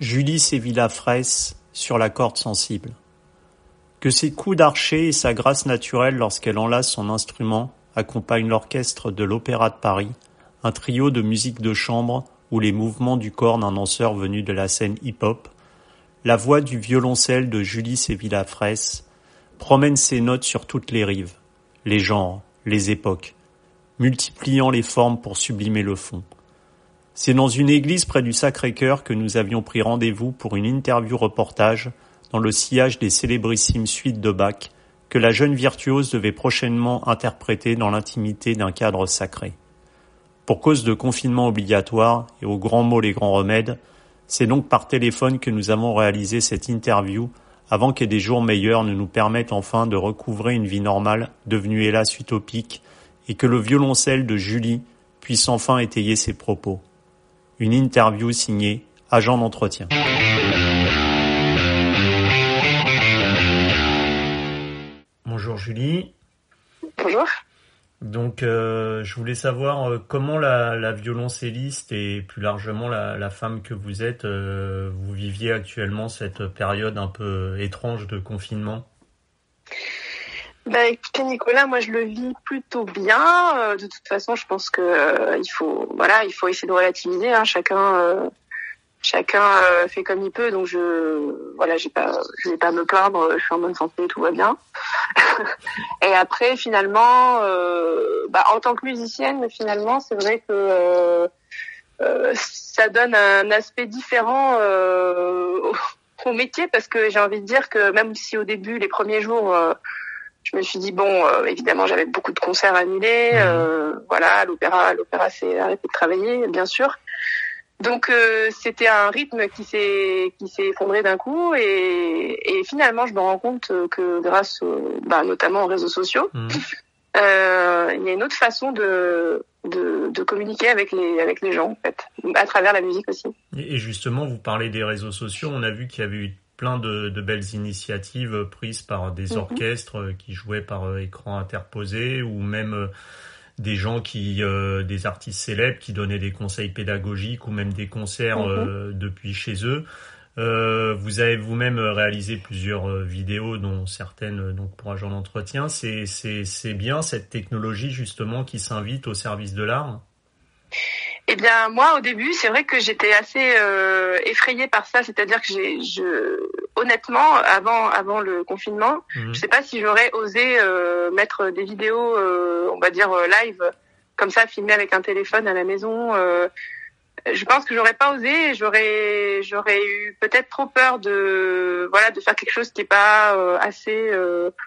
Julie Sévilla Fraisse sur la corde sensible. Que ses coups d'archer et sa grâce naturelle lorsqu'elle enlace son instrument accompagnent l'orchestre de l'Opéra de Paris, un trio de musique de chambre ou les mouvements du corps d'un danseur venu de la scène hip-hop, la voix du violoncelle de Julie Sévilla Fraisse promène ses notes sur toutes les rives, les genres, les époques, multipliant les formes pour sublimer le fond. C'est dans une église près du Sacré-Cœur que nous avions pris rendez-vous pour une interview reportage dans le sillage des célébrissimes suites de Bach que la jeune virtuose devait prochainement interpréter dans l'intimité d'un cadre sacré. Pour cause de confinement obligatoire et aux grands mots les grands remèdes, c'est donc par téléphone que nous avons réalisé cette interview avant que des jours meilleurs ne nous permettent enfin de recouvrer une vie normale devenue hélas utopique et que le violoncelle de Julie puisse enfin étayer ses propos. Une interview signée Agent d'entretien. Bonjour Julie. Bonjour. Donc, euh, je voulais savoir euh, comment la, violoncelliste et plus largement la, femme que vous êtes, euh, vous viviez actuellement cette période un peu étrange de confinement? Bah, écoutez Nicolas, moi je le vis plutôt bien. Euh, de toute façon, je pense que euh, il faut, voilà, il faut essayer de relativiser. Hein. Chacun, euh, chacun fait comme il peut. Donc je, voilà, j'ai pas, je vais pas me plaindre. Je suis en bonne santé, tout va bien. Et après, finalement, bah, en tant que musicienne, finalement, c'est vrai que ça donne un aspect différent au métier parce que j'ai envie de dire que même si au début, les premiers jours je me suis dit bon, euh, évidemment, j'avais beaucoup de concerts annulés. Mhm. Euh, voilà, l'opéra, l'opéra s'est arrêté de travailler, bien sûr. Donc euh, c'était un rythme qui s'est qui s'est effondré d'un coup et, et finalement je me rends compte que grâce bah, notamment aux réseaux sociaux, mhm. euh, il y a une autre façon de, de, de communiquer avec les avec les gens en fait, à travers la musique aussi. Et justement, vous parlez des réseaux sociaux. On a vu qu'il y avait eu plein de, belles initiatives prises par des mhm. orchestres qui jouaient par euh, écran interposé ou même euh, des gens qui, euh, des artistes célèbres qui donnaient des conseils pédagogiques ou même des concerts mhm. depuis chez eux. vous avez vous-même réalisé plusieurs vidéos, dont certaines donc pour agent d'entretien. C'est, c'est, c'est bien cette technologie justement qui s'invite au service de l'art? Eh bien, moi, au début, c'est vrai que j'étais assez euh, effrayée par ça. C'est-à-dire que j'ai, je, honnêtement, avant, avant le confinement, mhm. je sais pas si j'aurais osé euh, mettre des vidéos, euh, on va dire euh, live, comme ça, filmées avec un téléphone à la maison. Euh, je pense que j'aurais pas osé. J'aurais, j'aurais eu peut-être trop peur de, voilà, de faire quelque chose qui est pas assez,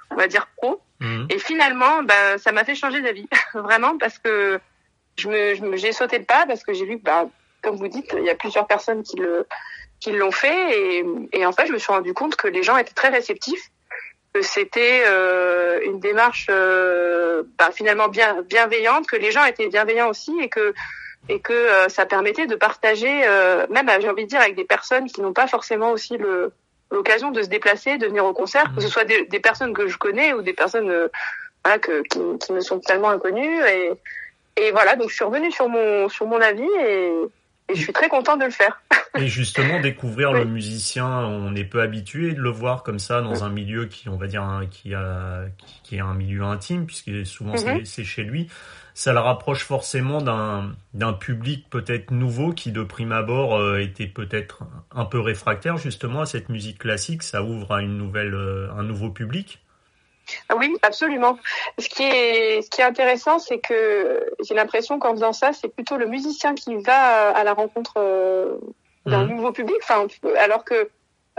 on va dire pro. Mhm. Et finalement, ben, ça m'a fait changer d'avis, vraiment, parce que je me, j'ai sauté le pas parce que j'ai vu que, bah, comme vous dites, il y a plusieurs personnes qui le, qui l'ont fait et, et en fait, je me suis rendu compte que les gens étaient très réceptifs, que c'était euh, une démarche euh, bah, finalement bien bienveillante, que les gens étaient bienveillants aussi et que et que euh, ça permettait de partager, euh, même j'ai envie de dire avec des personnes qui n'ont pas forcément aussi le l'occasion de se déplacer, de venir au concert, que ce soit des, des personnes que je connais ou des personnes euh, voilà, que, qui, qui me sont totalement inconnues et et voilà, donc je suis revenue sur mon sur mon avis et, et je suis très contente de le faire. Et justement, découvrir le musicien, on est peu habitué de le voir comme ça dans un milieu qui, on va dire, qui, a, qui, est un milieu intime, puisque souvent mhm. c'est chez lui. Ça le rapproche forcément d'un d'un public peut-être nouveau qui, de prime abord, euh, était peut-être un peu réfractaire justement à cette musique classique. Ça ouvre à une nouvelle, euh, un nouveau public. Oui, absolument. Ce qui est, ce qui est intéressant, c'est que j'ai l'impression qu'en faisant ça, c'est plutôt le musicien qui va à la rencontre euh, d'un mhm. nouveau public. Enfin, alors que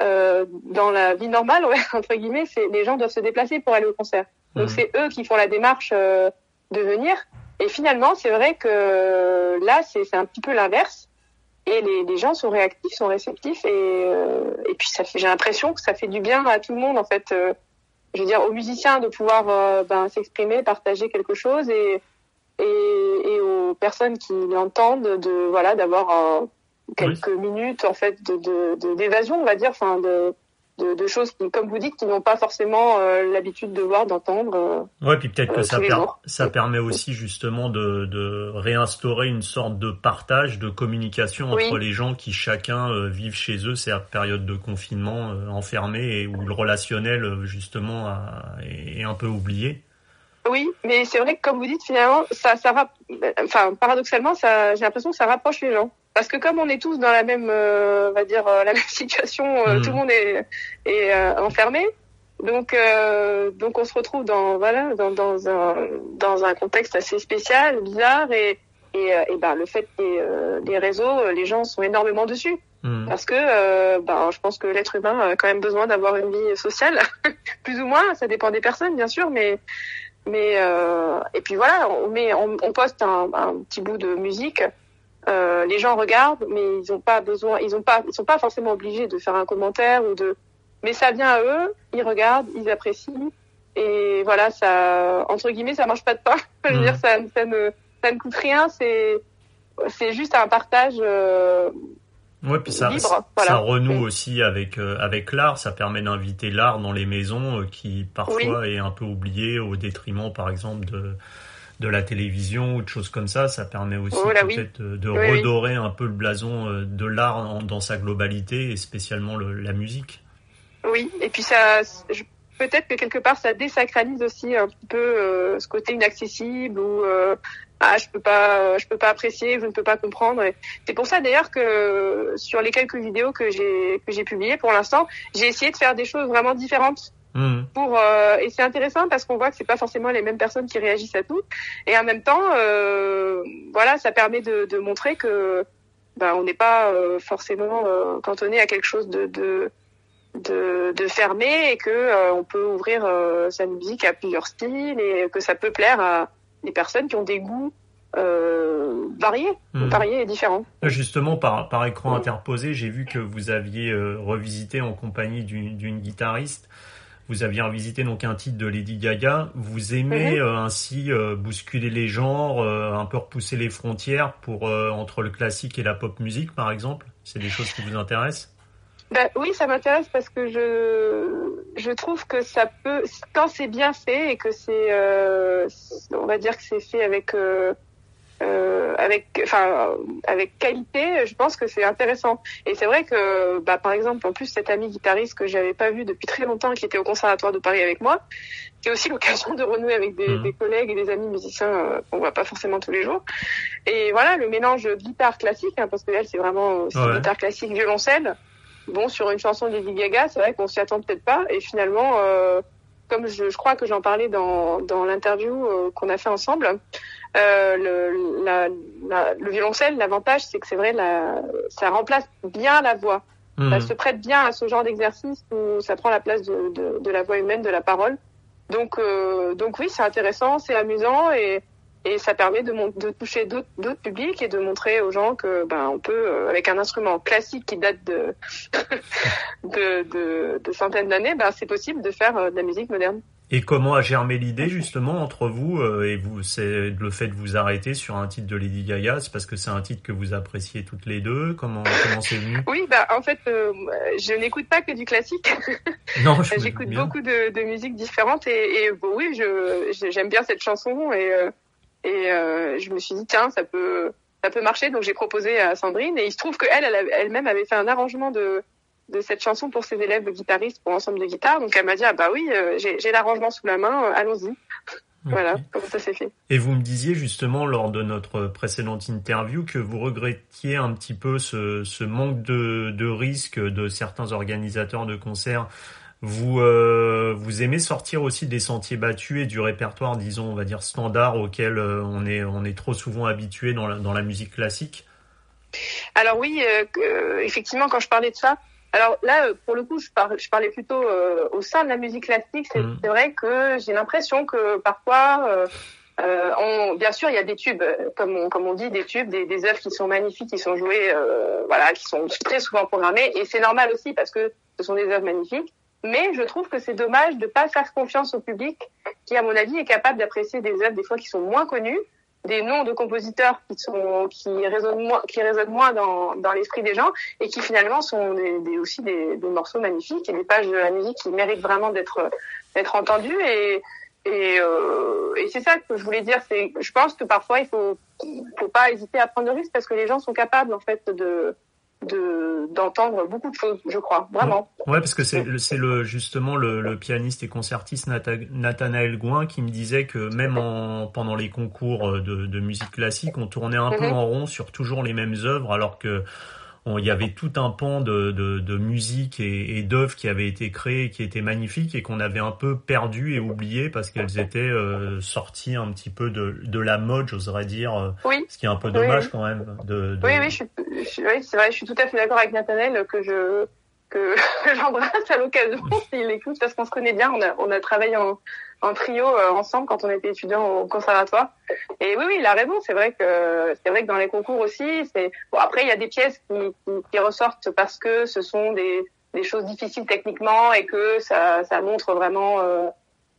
euh, dans la vie normale, ouais, entre guillemets, c'est les gens doivent se déplacer pour aller au concert. Donc mhm. c'est eux qui font la démarche euh, de venir. Et finalement, c'est vrai que là, c'est un petit peu l'inverse. Et les, les, gens sont réactifs, sont réceptifs, et, euh, et puis ça fait, j'ai l'impression que ça fait du bien à tout le monde en fait je veux dire, aux musiciens de pouvoir euh, ben, s'exprimer, partager quelque chose et, et, et, aux personnes qui l'entendent de voilà d'avoir quelques minutes en fait de d'évasion, on va dire, enfin de de, choses qui, comme vous dites, qui n'ont pas forcément euh, l'habitude de voir, d'entendre. Euh, ouais, puis peut-être que ça, ça permet aussi justement de, de, réinstaurer une sorte de partage, de communication entre les gens qui chacun euh, vivent chez eux ces périodes de confinement enfermés et où le relationnel justement est un peu oublié. Oui, mais c'est vrai que comme vous dites, finalement, ça, ça, enfin, paradoxalement, ça, j'ai l'impression que ça rapproche les gens. Parce que comme on est tous dans la même, euh, on va dire, euh, la même situation, euh, hmm. tout le monde est, est enfermé. Donc, donc on se retrouve dans, voilà, dans, dans un, dans un contexte assez spécial, bizarre, et, et, et ben, le fait que les, réseaux, les gens sont énormément dessus. Hmm. Parce que ben, je pense que l'être humain a quand même besoin d'avoir une vie sociale, plus ou moins, ça dépend des personnes bien sûr, mais mais et puis voilà, on met, on, on poste un, un, petit bout de musique euh, les gens regardent, mais ils n'ont pas besoin, ils ont pas, ils sont pas forcément obligés de faire un commentaire ou de, mais ça vient à eux, ils regardent, ils apprécient, et voilà, ça, entre guillemets, ça marche pas de pain. Je veux dire, mmh. ça, ça ne, ça ne coûte rien, c'est, c'est juste un partage. Euh, Ouais, puis ça, ça renoue aussi avec euh, avec l'art. Ça permet d'inviter l'art dans les maisons qui parfois est un peu oublié au détriment, par exemple, de de la télévision ou de choses comme ça. Ça permet aussi oh peut-être de redorer un peu le blason euh, de l'art dans sa globalité et spécialement la musique. Oui, et puis ça, peut-être que quelque part ça désacralise aussi un peu euh, ce côté inaccessible ou euh, ah je peux pas, je peux pas apprécier, je ne peux pas comprendre. C'est pour ça d'ailleurs que sur les quelques vidéos que j'ai que j'ai publiées pour l'instant, j'ai essayé de faire des choses vraiment différentes Mmh. Pour euh, et c'est intéressant parce qu'on voit que c'est pas forcément les mêmes personnes qui réagissent à tout et en même temps euh, voilà ça permet de, de montrer que ben, on n'est pas euh, forcément cantonné à quelque chose de de, de, de fermé et que on peut ouvrir sa musique à plusieurs styles et que ça peut plaire à des personnes qui ont des goûts euh, variés, mmh. variés et différents. Justement, par, par écran interposé, j'ai vu que vous aviez revisité en compagnie d'une guitariste vous aviez revisité donc un titre de Lady Gaga. Vous aimez mhm. euh, ainsi euh, bousculer les genres, euh, un peu repousser les frontières pour entre le classique et la pop musique, par exemple? C'est des choses qui vous intéressent? Ben, oui, ça m'intéresse parce que je je trouve que ça peut quand c'est bien fait et que c'est on va dire que c'est fait avec euh, avec, enfin, avec qualité, je pense que c'est intéressant. Et c'est vrai que, bah, par exemple, en plus, cet ami guitariste que j'avais pas vu depuis très longtemps, qui était au Conservatoire de Paris avec moi, c'est aussi l'occasion de renouer avec des, mmh. des, collègues et des amis musiciens euh, qu'on voit pas forcément tous les jours. Et voilà, le mélange guitare classique, hein, parce que elle, c'est vraiment aussi guitare classique, violoncelle. Bon, sur une chanson de Lady Gaga, c'est vrai qu'on s'y attend peut-être pas. Et finalement, euh, comme je, je, crois que j'en parlais dans, dans l'interview euh, qu'on a fait ensemble, euh, le, la, la, le violoncelle, l'avantage, c'est que c'est vrai, la, ça remplace bien la voix. Ça mhm. se prête bien à ce genre d'exercice où ça prend la place de, de, de, la voix humaine, de la parole. Donc, euh, donc oui, c'est intéressant, c'est amusant et, et ça permet de, de toucher d'autres publics et de montrer aux gens que ben on peut euh, avec un instrument classique qui date de de, de, de, centaines d'années, ben c'est possible de faire euh, de la musique moderne. Et comment a germé l'idée justement entre vous euh, et vous C'est le fait de vous arrêter sur un titre de Lady Gaga, c'est parce que c'est un titre que vous appréciez toutes les deux? Comment comment c'est venu? Oui, bah en fait, euh, je n'écoute pas que du classique. Non, j'écoute beaucoup de, de musiques différentes et, et bon, oui, je j'aime bien cette chanson et euh, et je me suis dit tiens, ça peut ça peut marcher, donc j'ai proposé à Sandrine et il se trouve que elle elle-même avait fait un arrangement de de cette chanson pour ses élèves guitaristes pour ensemble de guitare. Donc elle m'a dit ah bah oui, euh, j'ai l'arrangement sous la main, euh, allons-y. Voilà comment ça s'est fait. Et vous me disiez justement lors de notre précédente interview que vous regrettiez un petit peu ce, ce manque de, de risque de certains organisateurs de concerts. Vous euh, vous aimez sortir aussi des sentiers battus et du répertoire, disons, on va dire standard auquel on est on est trop souvent habitué dans la, dans la musique classique? Alors oui, euh, effectivement, quand je parlais de ça, alors là, euh, pour le coup, je, je parlais plutôt euh, au sein de la musique classique. C'est mmh. vrai que j'ai l'impression que parfois, euh, euh, on, bien sûr, il y a des tubes, comme on, comme on dit, des tubes, des, des œuvres qui sont magnifiques, qui sont jouées, voilà, qui sont très souvent programmées, et c'est normal aussi parce que ce sont des œuvres magnifiques. Mais je trouve que c'est dommage de pas faire confiance au public, qui, à mon avis, est capable d'apprécier des œuvres des fois qui sont moins connues, des noms de compositeurs qui sont qui résonnent moins qui résonnent moins dans, dans l'esprit des gens et qui finalement sont des, aussi des, morceaux magnifiques et des pages de la musique qui méritent vraiment d'être entendues. Et et, euh, et c'est ça que je voulais dire c'est je pense que parfois il faut faut pas hésiter à prendre le risque parce que les gens sont capables en fait de de d'entendre beaucoup de choses, je crois, vraiment. Ouais, parce que c'est le justement le, le, pianiste et concertiste Nathanaël Gouin qui me disait que même en pendant les concours de, de musique classique, on tournait un peu mhm. en rond sur toujours les mêmes œuvres, alors que il y avait tout un pan de, de, de musique et, et d'œuvres qui avaient été créées, qui étaient magnifiques et qu'on avait un peu perdu et oublié parce qu'elles étaient euh, sorties un petit peu de, de la mode, j'oserais dire. Euh, oui. Ce qui est un peu dommage quand même. De. Oui, oui, je suis, oui, c'est vrai, je suis tout à fait d'accord avec Nathanaël que je que j'embrasse à l'occasion s'il écoute parce qu'on se connaît bien. On a, on a travaillé en, en trio euh, ensemble quand on était étudiant au conservatoire. Et oui, oui, il a raison. C'est vrai que c'est vrai que dans les concours aussi, c'est bon. Après, il y a des pièces qui, qui, qui, ressortent parce que ce sont des, des choses difficiles techniquement et que ça, ça montre vraiment, euh,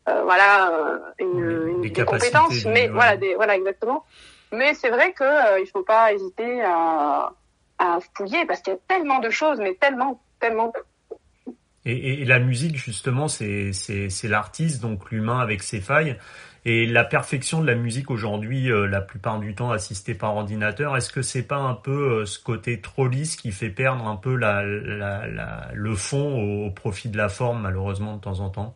euh, voilà, une, une compétence. Mais voilà, des, voilà, exactement. Mais c'est vrai que il faut pas hésiter à, à fouiller parce qu'il y a tellement de choses, mais tellement, et, la musique, justement, c'est l'artiste, donc l'humain avec ses failles. Et la perfection de la musique aujourd'hui, euh, la plupart du temps assistée par ordinateur, est-ce que c'est pas un peu euh, ce côté trop lisse qui fait perdre un peu le fond au, profit de la forme, malheureusement, de temps en temps?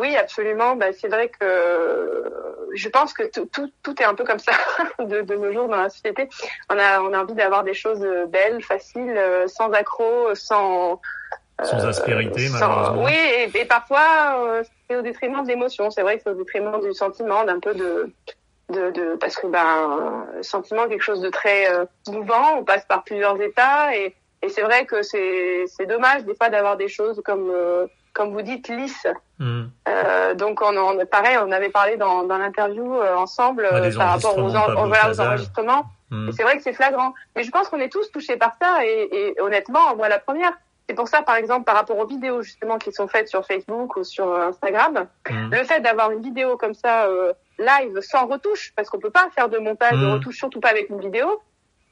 Oui, absolument. Bah, c'est vrai que je pense que tout, tout, tout, est un peu comme ça de, de, nos jours dans la société. On a, on a envie d'avoir des choses belles, faciles, euh, sans accroc, sans sans aspérité, malheureusement. Oui, et, parfois, euh, c'est au détriment de l'émotion. C'est vrai que c'est au détriment du sentiment, d'un peu de, de, de, parce que ben, le sentiment, quelque chose de très euh, mouvant. On passe par plusieurs états, et, et c'est vrai que c'est, dommage des fois d'avoir des choses comme, euh, comme vous dites, lisses. Hmm. Euh, donc, on, on, pareil, on avait parlé dans, dans l'interview ensemble par rapport aux, aux enregistrements. Hmm. Et c'est vrai que c'est flagrant. Mais je pense qu'on est tous touchés par ça, et, et honnêtement, moi la première. C'est pour ça, par exemple, par rapport aux vidéos justement qui sont faites sur Facebook ou sur euh, Instagram, mmh. le fait d'avoir une vidéo comme ça euh, live sans retouche, parce qu'on peut pas faire de montage, de mmh. retouche, surtout pas avec une vidéo.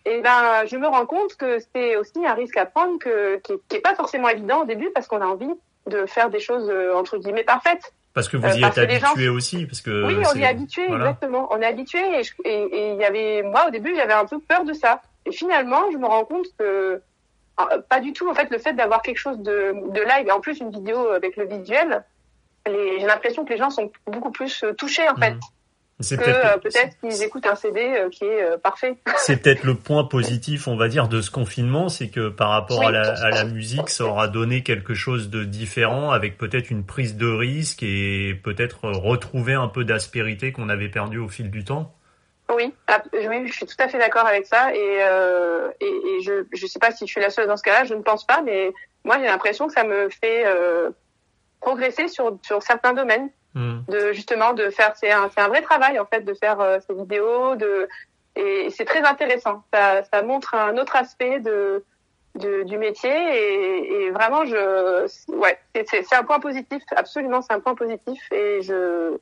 Et ben, je me rends compte que c'est aussi un risque à prendre que, qui, qui est pas forcément évident au début parce qu'on a envie de faire des choses euh, entre guillemets parfaites. Parce que vous y êtes habitué aussi, parce que oui, on y est habitué exactement. On est habitué et il y avait moi au début j'avais un peu peur de ça. Et finalement, je me rends compte que ah, pas du tout. En fait, le fait d'avoir quelque chose de, de live et en plus une vidéo avec le visuel, j'ai l'impression que les gens sont beaucoup plus euh, touchés en fait. Mmh. C'est peut-être peut qu'ils écoutent un CD euh, qui est euh, parfait. C'est peut-être le point positif, on va dire, de ce confinement, c'est que par rapport à, la, à la musique, ça aura donné quelque chose de différent, avec peut-être une prise de risque et peut-être retrouver un peu d'aspérité qu'on avait perdu au fil du temps. Oui, je suis tout à fait d'accord avec ça et, euh, et, et, je je sais pas si je suis la seule dans ce cas-là, je ne pense pas, mais moi j'ai l'impression que ça me fait euh, progresser sur sur certains domaines, hmm. de justement de faire c'est un c'est un vrai travail en fait de faire euh, ces vidéos de et c'est très intéressant. Ça ça montre un autre aspect de, de du métier et, et vraiment je ouais c'est c'est un point positif absolument c'est un point positif et je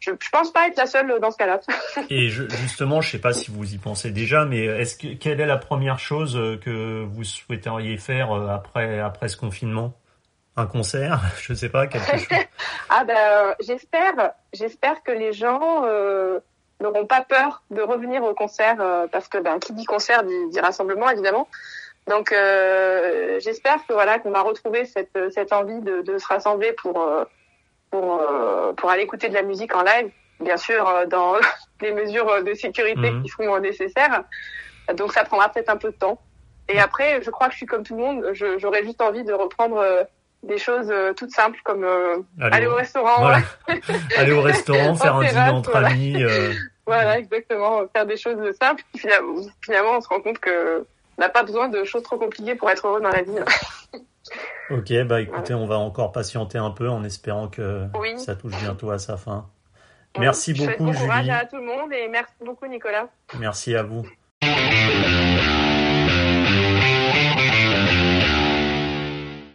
je, je pense pas être la seule dans ce cas-là. Et je, justement, je sais pas si vous y pensez déjà, mais est-ce que quelle est la première chose que vous souhaiteriez faire euh, après après ce confinement? Un concert Je sais pas quelque chose. ah ben j'espère j'espère que les gens euh, n'auront pas peur de revenir au concert euh, parce que ben qui dit concert dit, dit rassemblement évidemment. Donc euh, j'espère que voilà qu'on va retrouver cette cette envie de, de se rassembler pour pour, euh, pour aller écouter de la musique en live, bien sûr euh, dans les mesures de sécurité mhm. qui seront nécessaires. Donc ça prendra peut-être un peu de temps. Et après, je crois que je suis comme tout le monde. J'aurais juste envie de reprendre euh, des choses toutes simples comme aller, au restaurant. aller au restaurant, faire un dîner entre amis. Voilà, exactement. Faire des choses simples. Finalement, on se rend compte que on n'a pas besoin de choses trop compliquées pour être heureux dans la vie. Ok, bah écoutez, on va encore patienter un peu en espérant que ça touche bientôt à sa fin. Merci beaucoup, bon courage à tout le monde et merci beaucoup, Nicolas. Merci à vous.